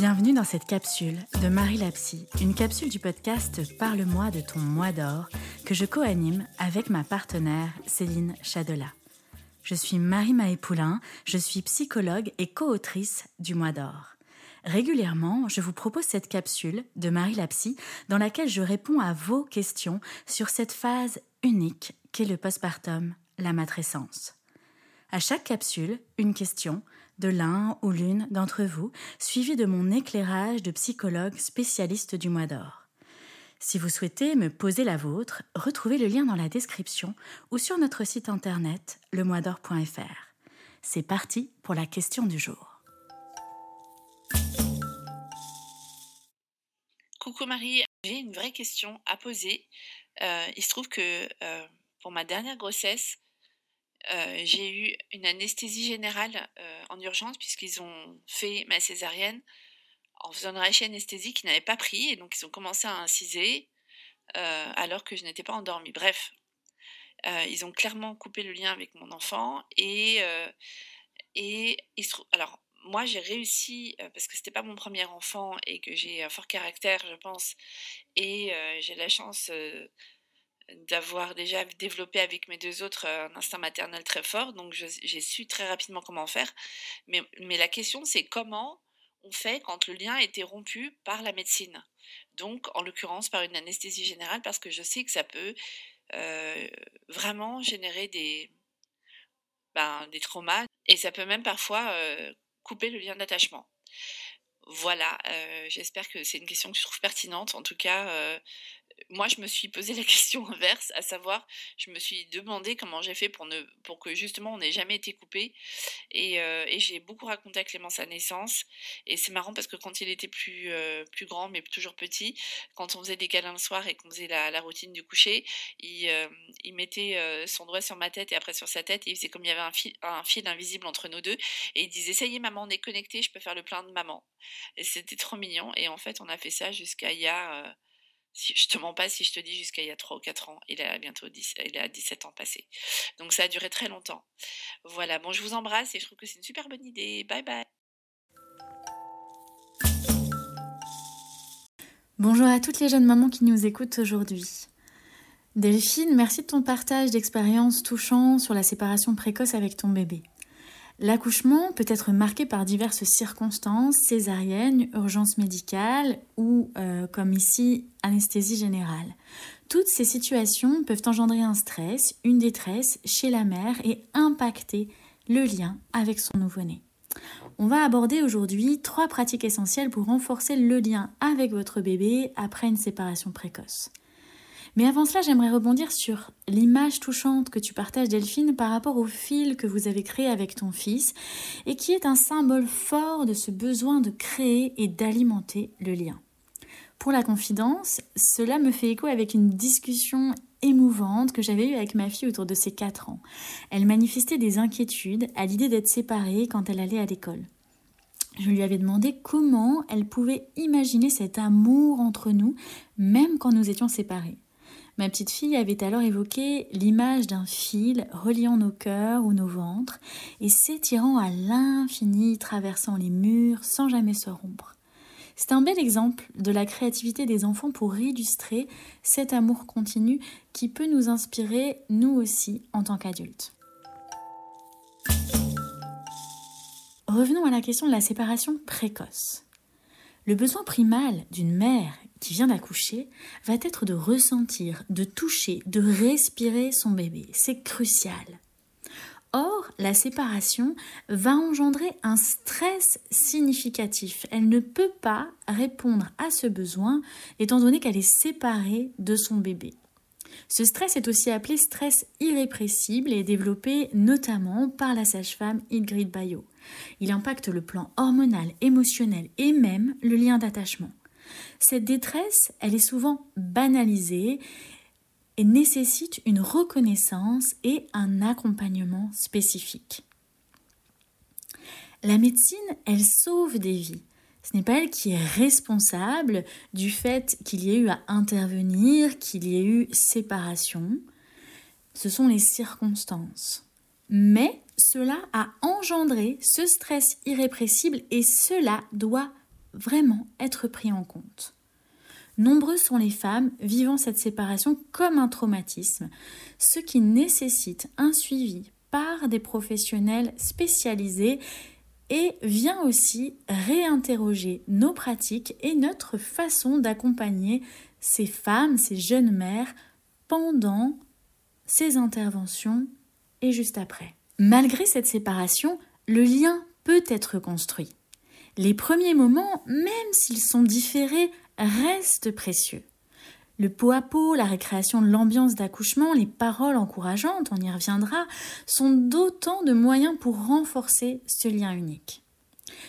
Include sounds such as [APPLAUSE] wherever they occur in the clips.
Bienvenue dans cette capsule de Marie Lapsy, une capsule du podcast Parle-moi de ton mois d'or que je co-anime avec ma partenaire Céline Chadela. Je suis Marie Maëpoulin, je suis psychologue et co-autrice du mois d'or. Régulièrement, je vous propose cette capsule de Marie Lapsy dans laquelle je réponds à vos questions sur cette phase unique qu'est le postpartum, la matrescence. À chaque capsule, une question de l'un ou l'une d'entre vous, suivi de mon éclairage de psychologue spécialiste du mois d'or. Si vous souhaitez me poser la vôtre, retrouvez le lien dans la description ou sur notre site internet lemoisdor.fr. C'est parti pour la question du jour. Coucou Marie, j'ai une vraie question à poser. Euh, il se trouve que euh, pour ma dernière grossesse, euh, j'ai eu une anesthésie générale euh, en urgence puisqu'ils ont fait ma césarienne en faisant une rachis anesthésie qu'ils n'avaient pas pris et donc ils ont commencé à inciser euh, alors que je n'étais pas endormie. Bref, ils ont clairement coupé le lien avec mon enfant et, et il se alors moi j'ai réussi parce que c'était pas mon premier enfant et que j'ai un fort caractère je pense et j'ai la chance d'avoir déjà développé avec mes deux autres euh, un instinct maternel très fort, donc j'ai su très rapidement comment faire. Mais, mais la question, c'est comment on fait quand le lien a été rompu par la médecine? Donc, en l'occurrence, par une anesthésie générale, parce que je sais que ça peut euh, vraiment générer des, ben, des traumas et ça peut même parfois euh, couper le lien d'attachement. Voilà, j'espère que c'est une question que je trouve pertinente. En tout cas, moi, je me suis posé la [LAUGHS] question inverse, à savoir, je me suis demandé comment j'ai fait pour, ne, pour que justement on n'ait jamais été coupé. Et, euh, et j'ai beaucoup raconté à Clément sa naissance. Et c'est marrant parce que quand il était plus, euh, plus grand, mais toujours petit, quand on faisait des câlins le soir et qu'on faisait la, routine du coucher, il, euh, mettait son doigt sur ma tête et après sur sa tête. Et il faisait comme il y avait un fil, un fil invisible entre nous deux. Et il disait, ça y est, maman, on est connecté, je peux faire le plein de maman. Et c'était trop mignon. Et en fait, on a fait ça jusqu'à il y a si, je te mens pas si je te dis jusqu'à il y a 3 ou 4 ans. Il a bientôt 10, il a 17 ans passé. Donc ça a duré très longtemps. Voilà, bon, je vous embrasse et je trouve que c'est une super bonne idée. Bye bye. Bonjour à toutes les jeunes mamans qui nous écoutent aujourd'hui. Delphine, merci de ton partage d'expériences touchant sur la séparation précoce avec ton bébé. L'accouchement peut être marqué par diverses circonstances, césarienne, urgence médicale ou, euh, comme ici, anesthésie générale. Toutes ces situations peuvent engendrer un stress, une détresse chez la mère et impacter le lien avec son nouveau-né. On va aborder aujourd'hui trois pratiques essentielles pour renforcer le lien avec votre bébé après une séparation précoce. Mais avant cela, j'aimerais rebondir sur l'image touchante que tu partages, Delphine, par rapport au fil que vous avez créé avec ton fils et qui est un symbole fort de ce besoin de créer et d'alimenter le lien. Pour la confidence, cela me fait écho avec une discussion émouvante que j'avais eue avec ma fille autour de ses 4 ans. Elle manifestait des inquiétudes à l'idée d'être séparée quand elle allait à l'école. Je lui avais demandé comment elle pouvait imaginer cet amour entre nous, même quand nous étions séparés. Ma petite fille avait alors évoqué l'image d'un fil reliant nos cœurs ou nos ventres et s'étirant à l'infini, traversant les murs sans jamais se rompre. C'est un bel exemple de la créativité des enfants pour illustrer cet amour continu qui peut nous inspirer nous aussi en tant qu'adultes. Revenons à la question de la séparation précoce. Le besoin primal d'une mère qui vient d'accoucher va être de ressentir, de toucher, de respirer son bébé. C'est crucial. Or, la séparation va engendrer un stress significatif. Elle ne peut pas répondre à ce besoin étant donné qu'elle est séparée de son bébé. Ce stress est aussi appelé stress irrépressible et est développé notamment par la sage-femme Ingrid Bayo. Il impacte le plan hormonal, émotionnel et même le lien d'attachement. Cette détresse, elle est souvent banalisée et nécessite une reconnaissance et un accompagnement spécifique. La médecine, elle sauve des vies. Ce n'est pas elle qui est responsable du fait qu'il y ait eu à intervenir, qu'il y ait eu séparation. Ce sont les circonstances. Mais cela a engendré ce stress irrépressible et cela doit vraiment être pris en compte. Nombreuses sont les femmes vivant cette séparation comme un traumatisme, ce qui nécessite un suivi par des professionnels spécialisés et vient aussi réinterroger nos pratiques et notre façon d'accompagner ces femmes, ces jeunes mères pendant ces interventions et juste après. Malgré cette séparation, le lien peut être construit. Les premiers moments, même s'ils sont différés, restent précieux. Le pot à pot, la récréation de l'ambiance d'accouchement, les paroles encourageantes, on y reviendra, sont d'autant de moyens pour renforcer ce lien unique.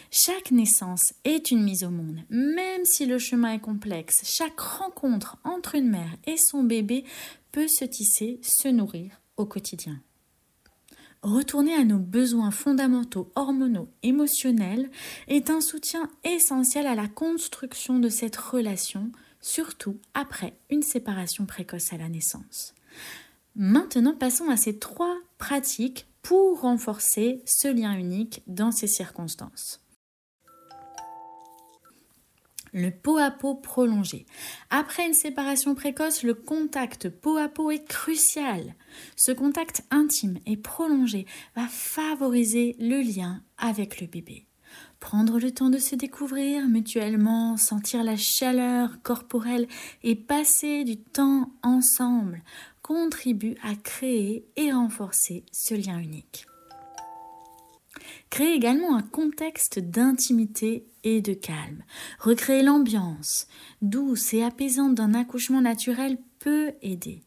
Chaque naissance est une mise au monde, même si le chemin est complexe. Chaque rencontre entre une mère et son bébé peut se tisser, se nourrir au quotidien. Retourner à nos besoins fondamentaux hormonaux, émotionnels, est un soutien essentiel à la construction de cette relation, surtout après une séparation précoce à la naissance. Maintenant, passons à ces trois pratiques pour renforcer ce lien unique dans ces circonstances le peau à peau prolongé. Après une séparation précoce, le contact peau à peau est crucial. Ce contact intime et prolongé va favoriser le lien avec le bébé. Prendre le temps de se découvrir mutuellement, sentir la chaleur corporelle et passer du temps ensemble contribue à créer et renforcer ce lien unique. Également un contexte d'intimité et de calme. Recréer l'ambiance douce et apaisante d'un accouchement naturel peut aider.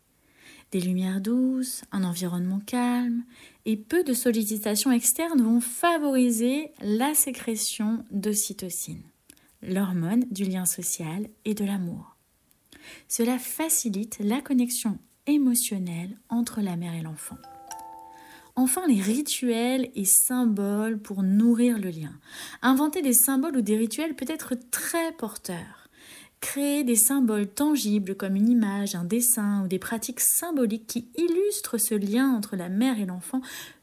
Des lumières douces, un environnement calme et peu de sollicitations externes vont favoriser la sécrétion d'ocytocine, l'hormone du lien social et de l'amour. Cela facilite la connexion émotionnelle entre la mère et l'enfant. Enfin, les rituels et symboles pour nourrir le lien. Inventer des symboles ou des rituels peut être très porteur. Créer des symboles tangibles comme une image, un dessin ou des pratiques symboliques qui illustrent ce lien entre la mère et l'enfant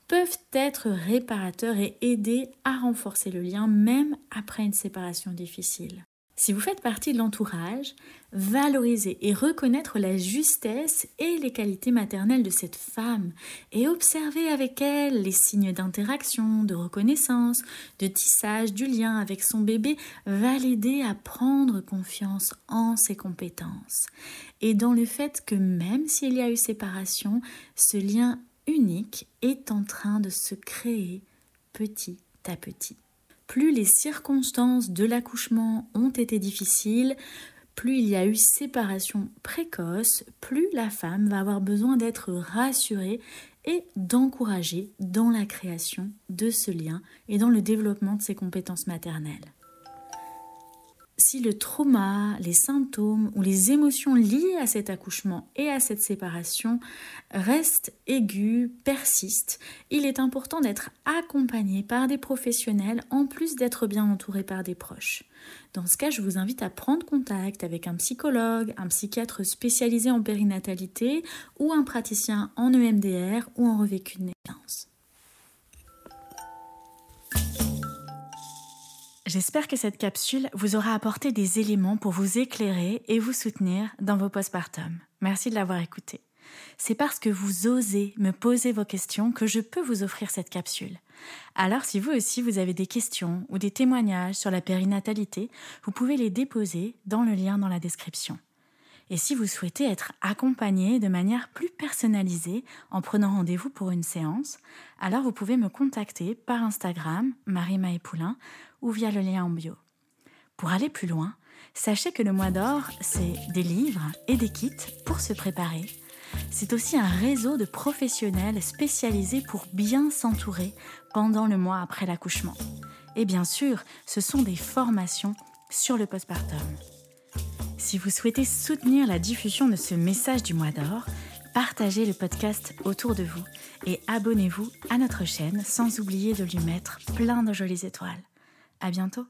peuvent être réparateurs et aider à renforcer le lien même après une séparation difficile. Si vous faites partie de l'entourage, valorisez et reconnaître la justesse et les qualités maternelles de cette femme et observez avec elle les signes d'interaction, de reconnaissance, de tissage du lien avec son bébé va l'aider à prendre confiance en ses compétences. Et dans le fait que même s'il y a eu séparation, ce lien unique est en train de se créer petit à petit plus les circonstances de l'accouchement ont été difficiles, plus il y a eu séparation précoce, plus la femme va avoir besoin d'être rassurée et d'encourager dans la création de ce lien et dans le développement de ses compétences maternelles si le trauma, les symptômes ou les émotions liées à cet accouchement et à cette séparation restent aigus, persistent, il est important d'être accompagné par des professionnels en plus d'être bien entouré par des proches. Dans ce cas, je vous invite à prendre contact avec un psychologue, un psychiatre spécialisé en périnatalité ou un praticien en EMDR ou en revécu de naissance. J'espère que cette capsule vous aura apporté des éléments pour vous éclairer et vous soutenir dans vos postpartum. Merci de l'avoir écouté. C'est parce que vous osez me poser vos questions que je peux vous offrir cette capsule. Alors si vous aussi vous avez des questions ou des témoignages sur la périnatalité, vous pouvez les déposer dans le lien dans la description. Et si vous souhaitez être accompagné de manière plus personnalisée en prenant rendez-vous pour une séance, alors vous pouvez me contacter par Instagram, Marie Poulain, ou via le lien en bio. Pour aller plus loin, sachez que le mois d'or, c'est des livres et des kits pour se préparer. C'est aussi un réseau de professionnels spécialisés pour bien s'entourer pendant le mois après l'accouchement. Et bien sûr, ce sont des formations sur le postpartum. Si vous souhaitez soutenir la diffusion de ce message du mois d'or, partagez le podcast autour de vous et abonnez-vous à notre chaîne sans oublier de lui mettre plein de jolies étoiles. À bientôt!